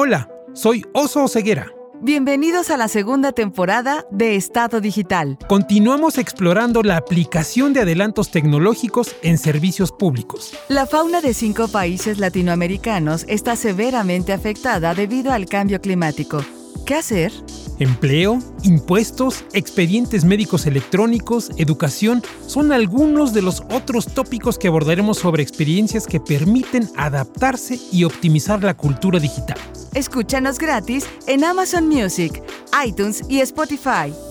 Hola, soy Oso Ceguera. Bienvenidos a la segunda temporada de Estado Digital. Continuamos explorando la aplicación de adelantos tecnológicos en servicios públicos. La fauna de cinco países latinoamericanos está severamente afectada debido al cambio climático. ¿Qué hacer? Empleo, impuestos, expedientes médicos electrónicos, educación son algunos de los otros tópicos que abordaremos sobre experiencias que permiten adaptarse y optimizar la cultura digital. Escúchanos gratis en Amazon Music, iTunes y Spotify.